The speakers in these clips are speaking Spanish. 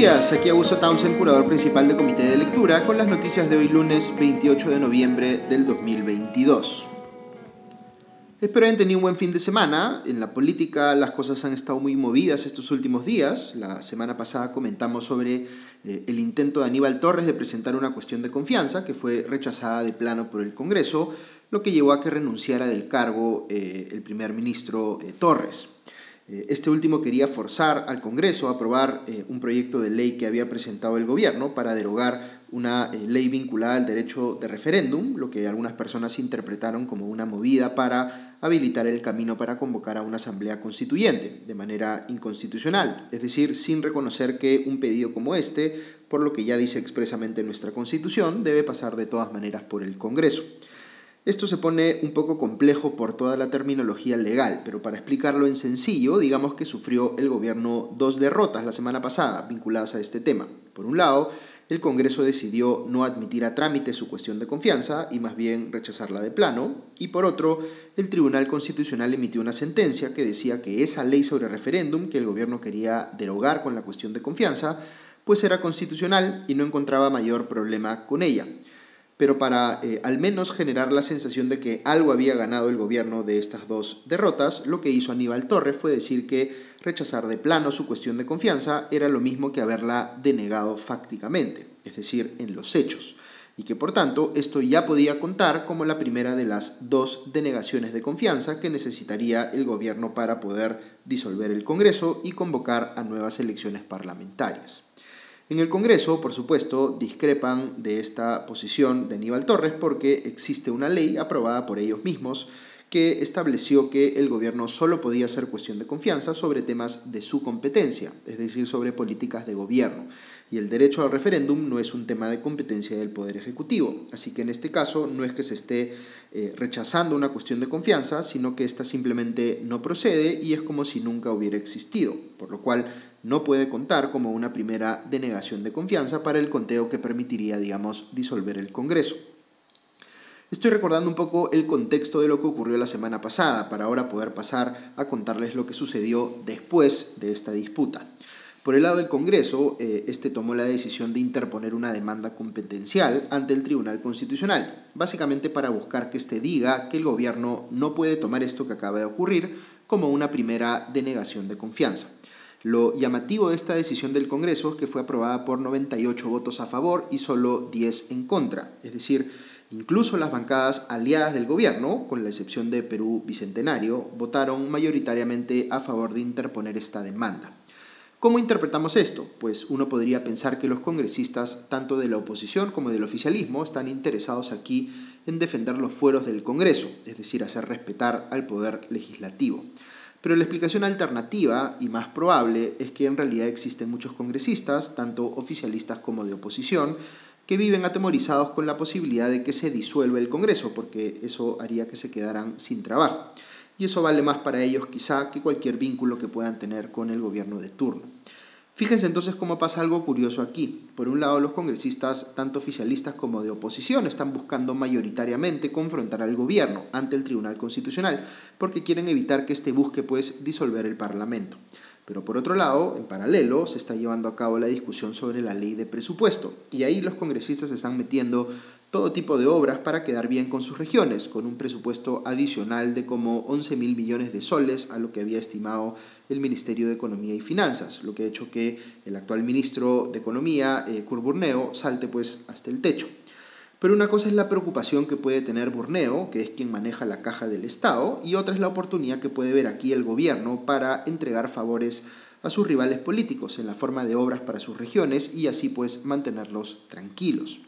días, aquí Augusto Townsend, curador principal del Comité de Lectura, con las noticias de hoy lunes 28 de noviembre del 2022. Espero hayan tenido un buen fin de semana. En la política las cosas han estado muy movidas estos últimos días. La semana pasada comentamos sobre eh, el intento de Aníbal Torres de presentar una cuestión de confianza que fue rechazada de plano por el Congreso, lo que llevó a que renunciara del cargo eh, el primer ministro eh, Torres. Eh, este último quería forzar al Congreso a aprobar eh, un proyecto de ley que había presentado el gobierno para derogar una eh, ley vinculada al derecho de referéndum, lo que algunas personas interpretaron como una movida para habilitar el camino para convocar a una asamblea constituyente de manera inconstitucional, es decir, sin reconocer que un pedido como este, por lo que ya dice expresamente nuestra Constitución, debe pasar de todas maneras por el Congreso. Esto se pone un poco complejo por toda la terminología legal, pero para explicarlo en sencillo, digamos que sufrió el gobierno dos derrotas la semana pasada vinculadas a este tema. Por un lado, el Congreso decidió no admitir a trámite su cuestión de confianza y más bien rechazarla de plano, y por otro, el Tribunal Constitucional emitió una sentencia que decía que esa ley sobre referéndum que el gobierno quería derogar con la cuestión de confianza, pues era constitucional y no encontraba mayor problema con ella pero para eh, al menos generar la sensación de que algo había ganado el gobierno de estas dos derrotas, lo que hizo Aníbal Torres fue decir que rechazar de plano su cuestión de confianza era lo mismo que haberla denegado fácticamente, es decir, en los hechos, y que por tanto esto ya podía contar como la primera de las dos denegaciones de confianza que necesitaría el gobierno para poder disolver el Congreso y convocar a nuevas elecciones parlamentarias. En el Congreso, por supuesto, discrepan de esta posición de Aníbal Torres porque existe una ley aprobada por ellos mismos que estableció que el gobierno solo podía hacer cuestión de confianza sobre temas de su competencia, es decir, sobre políticas de gobierno. Y el derecho al referéndum no es un tema de competencia del Poder Ejecutivo. Así que en este caso no es que se esté eh, rechazando una cuestión de confianza, sino que ésta simplemente no procede y es como si nunca hubiera existido, por lo cual no puede contar como una primera denegación de confianza para el conteo que permitiría, digamos, disolver el Congreso. Estoy recordando un poco el contexto de lo que ocurrió la semana pasada para ahora poder pasar a contarles lo que sucedió después de esta disputa. Por el lado del Congreso, eh, este tomó la decisión de interponer una demanda competencial ante el Tribunal Constitucional, básicamente para buscar que éste diga que el gobierno no puede tomar esto que acaba de ocurrir como una primera denegación de confianza. Lo llamativo de esta decisión del Congreso es que fue aprobada por 98 votos a favor y solo 10 en contra, es decir, incluso las bancadas aliadas del gobierno, con la excepción de Perú Bicentenario, votaron mayoritariamente a favor de interponer esta demanda. ¿Cómo interpretamos esto? Pues uno podría pensar que los congresistas, tanto de la oposición como del oficialismo, están interesados aquí en defender los fueros del Congreso, es decir, hacer respetar al poder legislativo. Pero la explicación alternativa y más probable es que en realidad existen muchos congresistas, tanto oficialistas como de oposición, que viven atemorizados con la posibilidad de que se disuelva el Congreso, porque eso haría que se quedaran sin trabajo y eso vale más para ellos quizá que cualquier vínculo que puedan tener con el gobierno de turno. Fíjense entonces cómo pasa algo curioso aquí. Por un lado, los congresistas, tanto oficialistas como de oposición, están buscando mayoritariamente confrontar al gobierno ante el Tribunal Constitucional, porque quieren evitar que éste busque pues disolver el Parlamento. Pero por otro lado, en paralelo, se está llevando a cabo la discusión sobre la ley de presupuesto, y ahí los congresistas están metiendo todo tipo de obras para quedar bien con sus regiones, con un presupuesto adicional de como 11 mil millones de soles a lo que había estimado el Ministerio de Economía y Finanzas, lo que ha hecho que el actual ministro de Economía, eh, Burneo, salte pues hasta el techo. Pero una cosa es la preocupación que puede tener Burneo, que es quien maneja la caja del Estado, y otra es la oportunidad que puede ver aquí el gobierno para entregar favores a sus rivales políticos en la forma de obras para sus regiones y así pues mantenerlos tranquilos.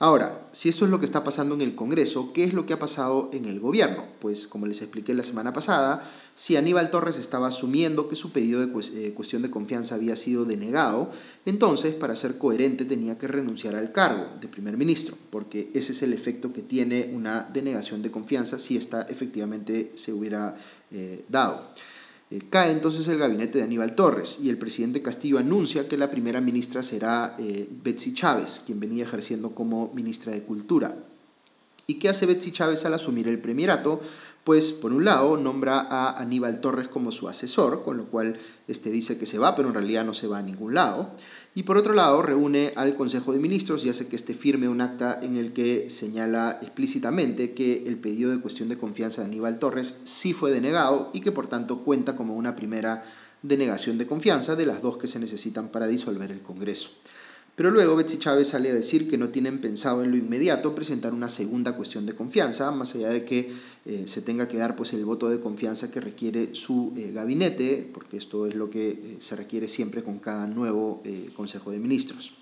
Ahora, si esto es lo que está pasando en el Congreso, ¿qué es lo que ha pasado en el gobierno? Pues como les expliqué la semana pasada, si Aníbal Torres estaba asumiendo que su pedido de eh, cuestión de confianza había sido denegado, entonces para ser coherente tenía que renunciar al cargo de primer ministro, porque ese es el efecto que tiene una denegación de confianza si esta efectivamente se hubiera eh, dado. Eh, cae entonces el gabinete de Aníbal Torres y el presidente Castillo anuncia que la primera ministra será eh, Betsy Chávez, quien venía ejerciendo como ministra de Cultura. ¿Y qué hace Betsy Chávez al asumir el premierato? Pues por un lado nombra a Aníbal Torres como su asesor, con lo cual este dice que se va, pero en realidad no se va a ningún lado. Y por otro lado, reúne al Consejo de Ministros y hace que este firme un acta en el que señala explícitamente que el pedido de cuestión de confianza de Aníbal Torres sí fue denegado y que por tanto cuenta como una primera denegación de confianza de las dos que se necesitan para disolver el Congreso. Pero luego Betsy Chávez sale a decir que no tienen pensado en lo inmediato presentar una segunda cuestión de confianza, más allá de que eh, se tenga que dar pues, el voto de confianza que requiere su eh, gabinete, porque esto es lo que eh, se requiere siempre con cada nuevo Consejo de Ministros.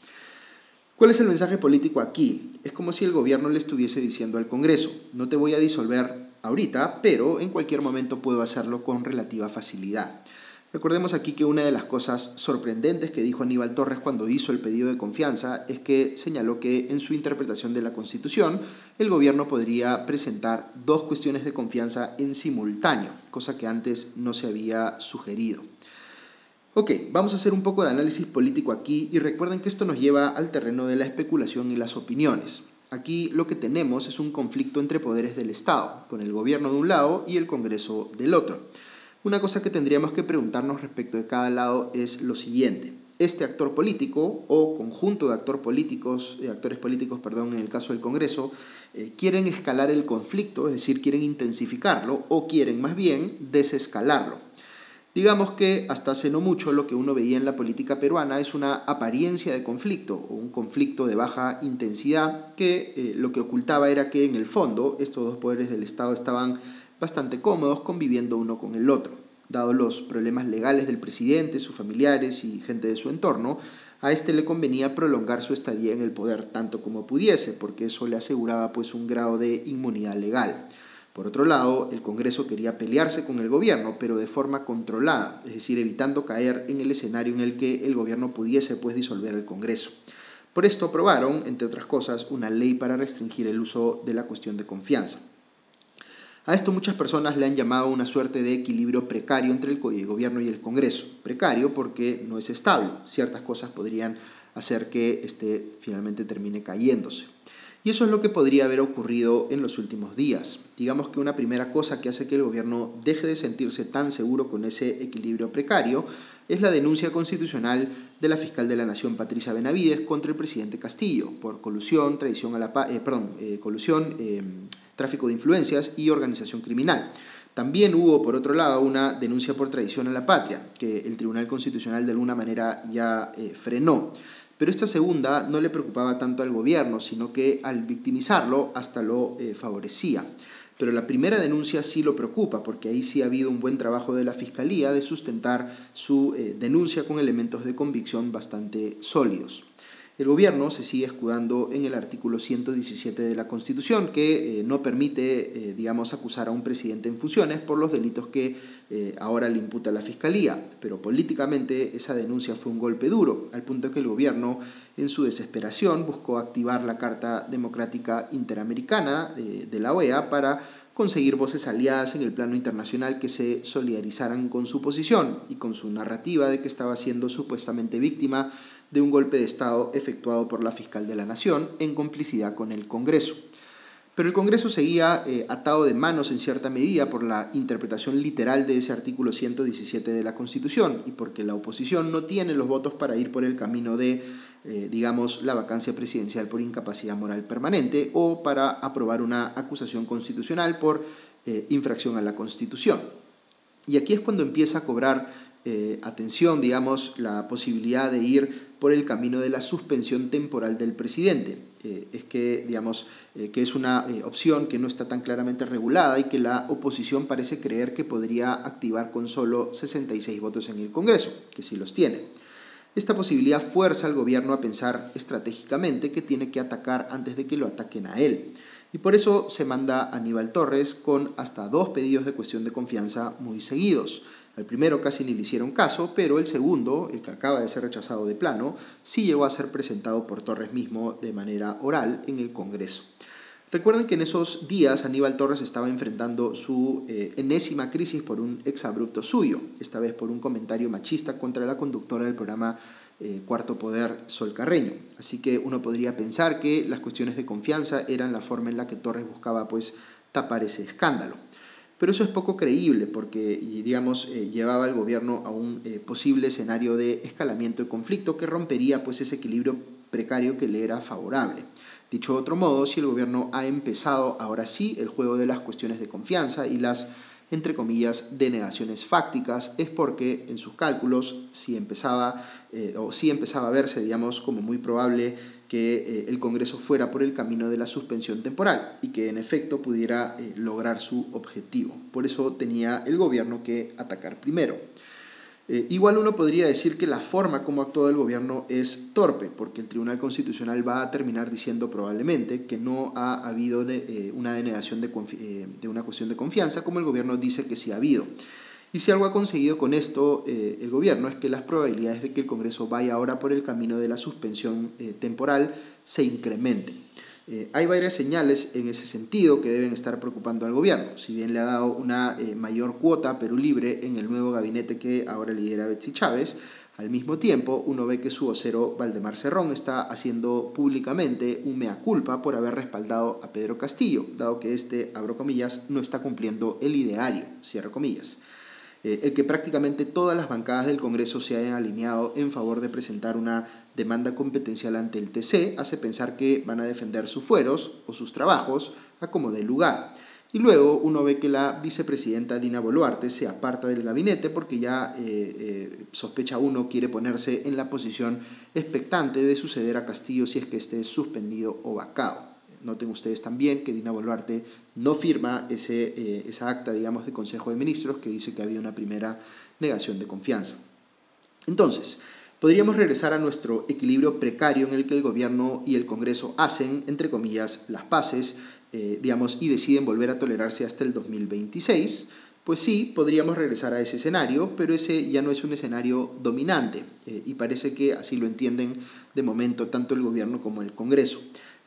¿Cuál es el mensaje político aquí? Es como si el gobierno le estuviese diciendo al Congreso, no te voy a disolver ahorita, pero en cualquier momento puedo hacerlo con relativa facilidad. Recordemos aquí que una de las cosas sorprendentes que dijo Aníbal Torres cuando hizo el pedido de confianza es que señaló que en su interpretación de la Constitución el gobierno podría presentar dos cuestiones de confianza en simultáneo, cosa que antes no se había sugerido. Ok, vamos a hacer un poco de análisis político aquí y recuerden que esto nos lleva al terreno de la especulación y las opiniones. Aquí lo que tenemos es un conflicto entre poderes del Estado, con el gobierno de un lado y el Congreso del otro. Una cosa que tendríamos que preguntarnos respecto de cada lado es lo siguiente. Este actor político o conjunto de políticos, de actores políticos, perdón, en el caso del Congreso, eh, quieren escalar el conflicto, es decir, quieren intensificarlo o quieren más bien desescalarlo. Digamos que hasta hace no mucho lo que uno veía en la política peruana es una apariencia de conflicto o un conflicto de baja intensidad que eh, lo que ocultaba era que en el fondo estos dos poderes del Estado estaban bastante cómodos conviviendo uno con el otro. Dado los problemas legales del presidente, sus familiares y gente de su entorno, a este le convenía prolongar su estadía en el poder tanto como pudiese, porque eso le aseguraba pues un grado de inmunidad legal. Por otro lado, el Congreso quería pelearse con el gobierno, pero de forma controlada, es decir, evitando caer en el escenario en el que el gobierno pudiese pues disolver el Congreso. Por esto aprobaron, entre otras cosas, una ley para restringir el uso de la cuestión de confianza. A esto muchas personas le han llamado una suerte de equilibrio precario entre el gobierno y el Congreso. Precario porque no es estable. Ciertas cosas podrían hacer que este finalmente termine cayéndose. Y eso es lo que podría haber ocurrido en los últimos días. Digamos que una primera cosa que hace que el gobierno deje de sentirse tan seguro con ese equilibrio precario es la denuncia constitucional de la fiscal de la Nación, Patricia Benavides, contra el presidente Castillo por colusión, traición a la eh, perdón, eh, colusión, eh, tráfico de influencias y organización criminal. También hubo, por otro lado, una denuncia por traición a la patria, que el Tribunal Constitucional de alguna manera ya eh, frenó. Pero esta segunda no le preocupaba tanto al gobierno, sino que al victimizarlo hasta lo eh, favorecía. Pero la primera denuncia sí lo preocupa, porque ahí sí ha habido un buen trabajo de la Fiscalía de sustentar su eh, denuncia con elementos de convicción bastante sólidos. El gobierno se sigue escudando en el artículo 117 de la Constitución, que eh, no permite, eh, digamos, acusar a un presidente en funciones por los delitos que eh, ahora le imputa la Fiscalía. Pero políticamente esa denuncia fue un golpe duro, al punto que el gobierno, en su desesperación, buscó activar la Carta Democrática Interamericana de la OEA para conseguir voces aliadas en el plano internacional que se solidarizaran con su posición y con su narrativa de que estaba siendo supuestamente víctima de un golpe de Estado efectuado por la fiscal de la Nación en complicidad con el Congreso. Pero el Congreso seguía eh, atado de manos en cierta medida por la interpretación literal de ese artículo 117 de la Constitución y porque la oposición no tiene los votos para ir por el camino de, eh, digamos, la vacancia presidencial por incapacidad moral permanente o para aprobar una acusación constitucional por eh, infracción a la Constitución. Y aquí es cuando empieza a cobrar atención, digamos, la posibilidad de ir por el camino de la suspensión temporal del presidente. Eh, es que, digamos, eh, que es una eh, opción que no está tan claramente regulada y que la oposición parece creer que podría activar con solo 66 votos en el Congreso, que sí los tiene. Esta posibilidad fuerza al gobierno a pensar estratégicamente que tiene que atacar antes de que lo ataquen a él. Y por eso se manda a Aníbal Torres con hasta dos pedidos de cuestión de confianza muy seguidos. Al primero casi ni le hicieron caso, pero el segundo, el que acaba de ser rechazado de plano, sí llegó a ser presentado por Torres mismo de manera oral en el Congreso. Recuerden que en esos días Aníbal Torres estaba enfrentando su eh, enésima crisis por un exabrupto suyo, esta vez por un comentario machista contra la conductora del programa eh, Cuarto Poder, Sol Carreño. Así que uno podría pensar que las cuestiones de confianza eran la forma en la que Torres buscaba pues tapar ese escándalo. Pero eso es poco creíble porque, digamos, eh, llevaba al gobierno a un eh, posible escenario de escalamiento y conflicto que rompería pues, ese equilibrio precario que le era favorable. Dicho de otro modo, si el gobierno ha empezado ahora sí el juego de las cuestiones de confianza y las, entre comillas, denegaciones fácticas, es porque en sus cálculos si empezaba, eh, o sí empezaba a verse, digamos, como muy probable que eh, el Congreso fuera por el camino de la suspensión temporal y que en efecto pudiera eh, lograr su objetivo. Por eso tenía el gobierno que atacar primero. Eh, igual uno podría decir que la forma como actuó el gobierno es torpe, porque el Tribunal Constitucional va a terminar diciendo probablemente que no ha habido una denegación de, de una cuestión de confianza, como el gobierno dice que sí ha habido. Y si algo ha conseguido con esto eh, el gobierno es que las probabilidades de que el Congreso vaya ahora por el camino de la suspensión eh, temporal se incrementen. Eh, hay varias señales en ese sentido que deben estar preocupando al gobierno. Si bien le ha dado una mayor cuota a Perú Libre en el nuevo gabinete que ahora lidera Betsy Chávez, al mismo tiempo uno ve que su vocero Valdemar Cerrón está haciendo públicamente un mea culpa por haber respaldado a Pedro Castillo, dado que este, abro comillas, no está cumpliendo el ideario, cierro comillas. Eh, el que prácticamente todas las bancadas del Congreso se hayan alineado en favor de presentar una demanda competencial ante el TC hace pensar que van a defender sus fueros o sus trabajos a como dé lugar. Y luego uno ve que la vicepresidenta Dina Boluarte se aparta del gabinete porque ya eh, eh, sospecha uno quiere ponerse en la posición expectante de suceder a Castillo si es que esté suspendido o vacado. Noten ustedes también que Dina Boluarte no firma ese, eh, esa acta, digamos, de Consejo de Ministros que dice que había una primera negación de confianza. Entonces, podríamos regresar a nuestro equilibrio precario en el que el gobierno y el Congreso hacen, entre comillas, las paces, eh, digamos, y deciden volver a tolerarse hasta el 2026. Pues sí, podríamos regresar a ese escenario, pero ese ya no es un escenario dominante eh, y parece que así lo entienden de momento tanto el gobierno como el Congreso.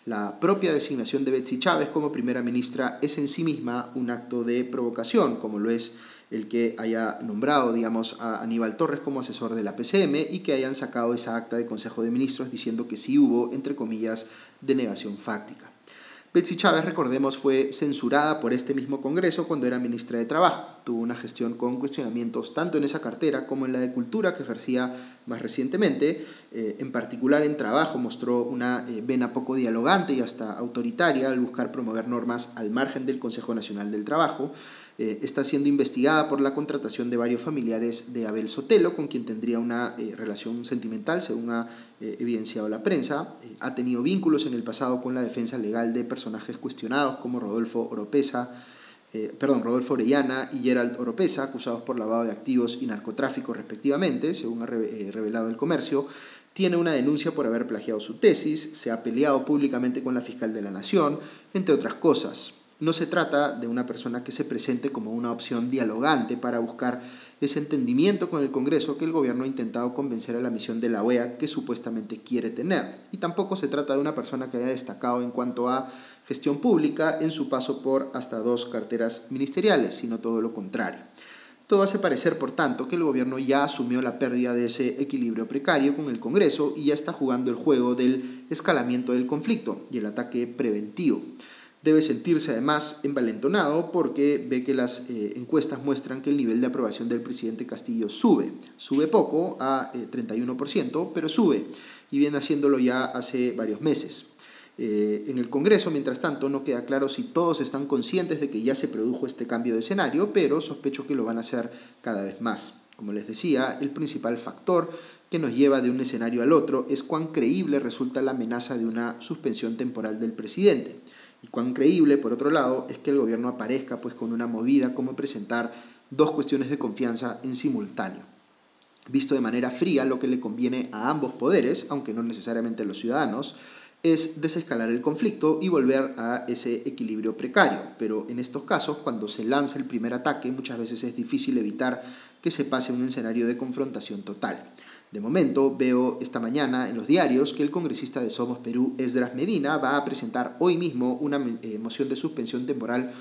La propia designación de Betsy Chávez como primera ministra es en sí misma un acto de provocación, como lo es el que haya nombrado, digamos, a Aníbal Torres como asesor de la PCM y que hayan sacado esa acta de Consejo de Ministros diciendo que sí hubo, entre comillas, denegación fáctica. Betsy Chávez, recordemos, fue censurada por este mismo Congreso cuando era ministra de Trabajo. Tuvo una gestión con cuestionamientos tanto en esa cartera como en la de Cultura que ejercía más recientemente. Eh, en particular en Trabajo mostró una eh, vena poco dialogante y hasta autoritaria al buscar promover normas al margen del Consejo Nacional del Trabajo. Eh, está siendo investigada por la contratación de varios familiares de Abel Sotelo, con quien tendría una eh, relación sentimental, según ha eh, evidenciado la prensa. ha tenido vínculos en el pasado con la defensa legal de personajes cuestionados como Rodolfo Oropesa, perdón, Rodolfo Orellana y Gerald Oropesa, acusados por lavado de activos y narcotráfico respectivamente, según ha revelado el comercio tiene una denuncia por haber plagiado su tesis, se ha peleado públicamente con la fiscal de la Nación, entre otras cosas. No se trata de una persona que se presente como una opción dialogante para buscar ese entendimiento con el Congreso que el gobierno ha intentado convencer a la misión de la OEA que supuestamente quiere tener. Y tampoco se trata de una persona que haya destacado en cuanto a gestión pública en su paso por hasta dos carteras ministeriales, sino todo lo contrario. Todo hace parecer, por tanto, que el gobierno ya asumió la pérdida de ese equilibrio precario con el Congreso y ya está jugando el juego del escalamiento del conflicto y el ataque preventivo debe sentirse además envalentonado porque ve que las eh, encuestas muestran que el nivel de aprobación del presidente Castillo sube. Sube poco, a 31%, eh, pero sube y viene haciéndolo ya hace varios meses. Eh, en el Congreso, mientras tanto, no queda claro si todos están conscientes de que ya se produjo este cambio de escenario, pero sospecho que lo van a hacer cada vez más. Como les decía, el principal factor que nos lleva de un escenario al otro es cuán creíble resulta la amenaza de una suspensión temporal del presidente. Y cuán creíble, por otro lado, es que el gobierno aparezca pues, con una movida como presentar dos cuestiones de confianza en simultáneo. Visto de manera fría, lo que le conviene a ambos poderes, aunque no necesariamente a los ciudadanos, es desescalar el conflicto y volver a ese equilibrio precario. Pero en estos casos, cuando se lanza el primer ataque, muchas veces es difícil evitar que se pase a un escenario de confrontación total. De momento, veo esta mañana en los diarios que el congresista de Somos Perú, Esdras Medina, va a presentar hoy mismo una eh, moción de suspensión temporal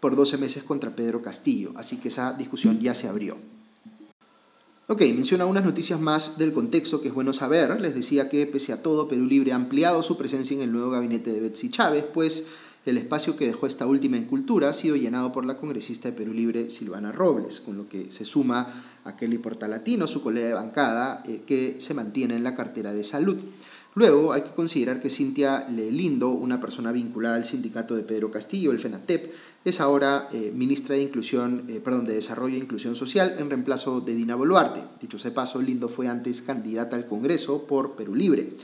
por 12 meses contra Pedro Castillo, así que esa discusión ya se abrió. Ok, menciona unas noticias más del contexto que es bueno saber. Les decía que pese a todo, Perú Libre ha ampliado su presencia en el nuevo gabinete de Betsy Chávez, pues El espacio que dejó esta última en cultura ha sido llenado por la congresista de Perú Libre Silvana Robles, con lo que se suma a Kelly Portalatino, su colega de bancada, eh, que se mantiene en la cartera de salud. Luego hay que considerar que Cintia Lindo, una persona vinculada al sindicato de Pedro Castillo, el FENATEP, es ahora eh, ministra de Inclusión, eh, perdón, de Desarrollo e Inclusión Social en reemplazo de Dina Boluarte. Dicho sea paso, Lindo fue antes candidata al Congreso por Perú Libre.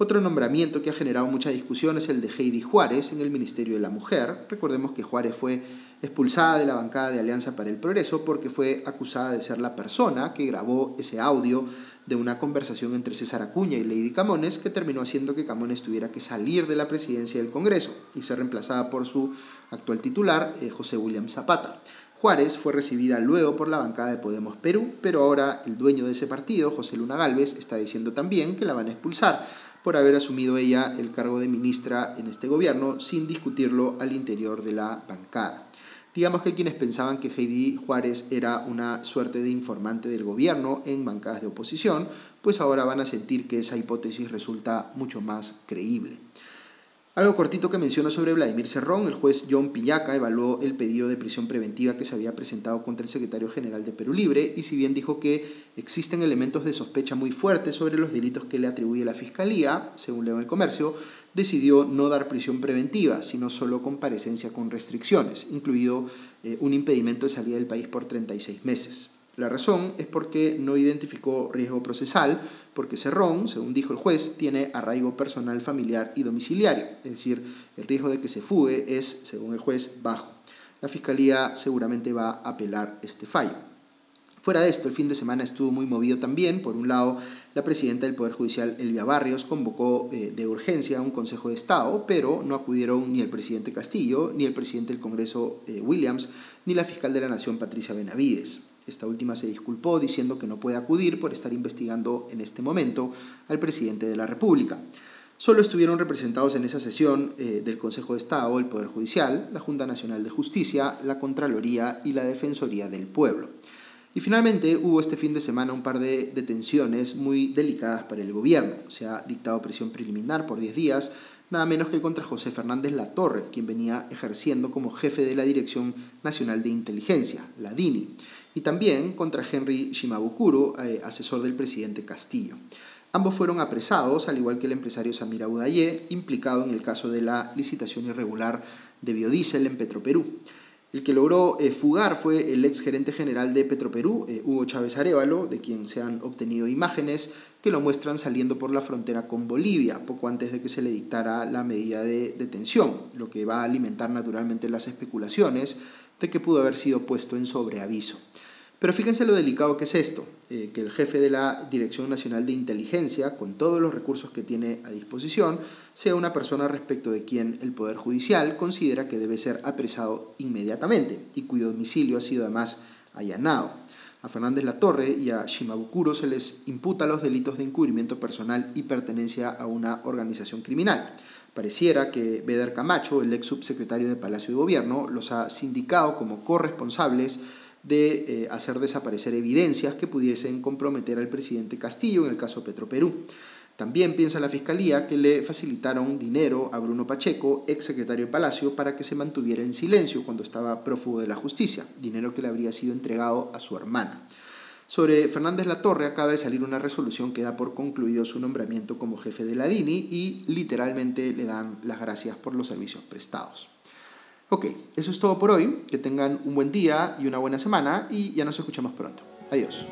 Otro nombramiento que ha generado mucha discusión es el de Heidi Juárez en el Ministerio de la Mujer. Recordemos que Juárez fue expulsada de la bancada de Alianza para el Progreso porque fue acusada de ser la persona que grabó ese audio de una conversación entre César Acuña y Lady Camones que terminó haciendo que Camones tuviera que salir de la presidencia del Congreso y ser reemplazada por su actual titular, eh, José William Zapata. Juárez fue recibida luego por la bancada de Podemos Perú, pero ahora el dueño de ese partido, José Luna Galvez, está diciendo también que la van a expulsar por haber asumido ella el cargo de ministra en este gobierno sin discutirlo al interior de la bancada. Digamos que quienes pensaban que Heidi Juárez era una suerte de informante del gobierno en bancadas de oposición, pues ahora van a sentir que esa hipótesis resulta mucho más creíble. Algo cortito que menciona sobre Vladimir Cerrón, el juez John Pillaca evaluó el pedido de prisión preventiva que se había presentado contra el secretario general de Perú Libre y si bien dijo que existen elementos de sospecha muy fuertes sobre los delitos que le atribuye la Fiscalía, según leo en el comercio, decidió no dar prisión preventiva, sino solo comparecencia con restricciones, incluido eh, un impedimento de salida del país por 36 meses. La razón es porque no identificó riesgo procesal, porque Cerrón, según dijo el juez, tiene arraigo personal, familiar y domiciliario, es decir, el riesgo de que se fugue es, según el juez, bajo. La Fiscalía seguramente va a apelar este fallo. Fuera de esto, el fin de semana estuvo muy movido también. Por un lado, la presidenta del Poder Judicial, Elvia Barrios, convocó eh, de urgencia a un Consejo de Estado, pero no acudieron ni el presidente Castillo, ni el presidente del Congreso, eh, Williams, ni la fiscal de la Nación, Patricia Benavides. Esta última se disculpó diciendo que no puede acudir por estar investigando en este momento al presidente de la República. Solo estuvieron representados en esa sesión eh, del Consejo de Estado el Poder Judicial, la Junta Nacional de Justicia, la Contraloría y la Defensoría del Pueblo. Y finalmente hubo este fin de semana un par de detenciones muy delicadas para el gobierno. Se ha dictado prisión preliminar por 10 días, nada menos que contra José Fernández Latorre, quien venía ejerciendo como jefe de la Dirección Nacional de Inteligencia, la DINI y también contra Henry Shimabukuro, eh, asesor del presidente Castillo. Ambos fueron apresados, al igual que el empresario Samir Abudaye, implicado en el caso de la licitación irregular de biodiesel en Petroperú. El que logró eh, fugar fue el ex gerente general de Petroperú, eh, Hugo Chávez Arevalo, de quien se han obtenido imágenes que lo muestran saliendo por la frontera con Bolivia, poco antes de que se le dictara la medida de detención, lo que va a alimentar naturalmente las especulaciones de que pudo haber sido puesto en sobreaviso. Pero fíjense lo delicado que es esto, eh, que el jefe de la Dirección Nacional de Inteligencia, con todos los recursos que tiene a disposición, sea una persona respecto de quien el Poder Judicial considera que debe ser apresado inmediatamente y cuyo domicilio ha sido además allanado. A Fernández Latorre y a Shimabukuro se les imputa los delitos de encubrimiento personal y pertenencia a una organización criminal. Pareciera que Beder Camacho, el ex subsecretario de Palacio de Gobierno, los ha sindicado como corresponsables de eh, hacer desaparecer evidencias que pudiesen comprometer al presidente Castillo en el caso Petroperú. También piensa la Fiscalía que le facilitaron dinero a Bruno Pacheco, ex secretario de Palacio, para que se mantuviera en silencio cuando estaba prófugo de la justicia, dinero que le habría sido entregado a su hermana. Sobre Fernández Latorre acaba de salir una resolución que da por concluido su nombramiento como jefe de la DINI y literalmente le dan las gracias por los servicios prestados. Ok, eso es todo por hoy. Que tengan un buen día y una buena semana y ya nos escuchamos pronto. Adiós.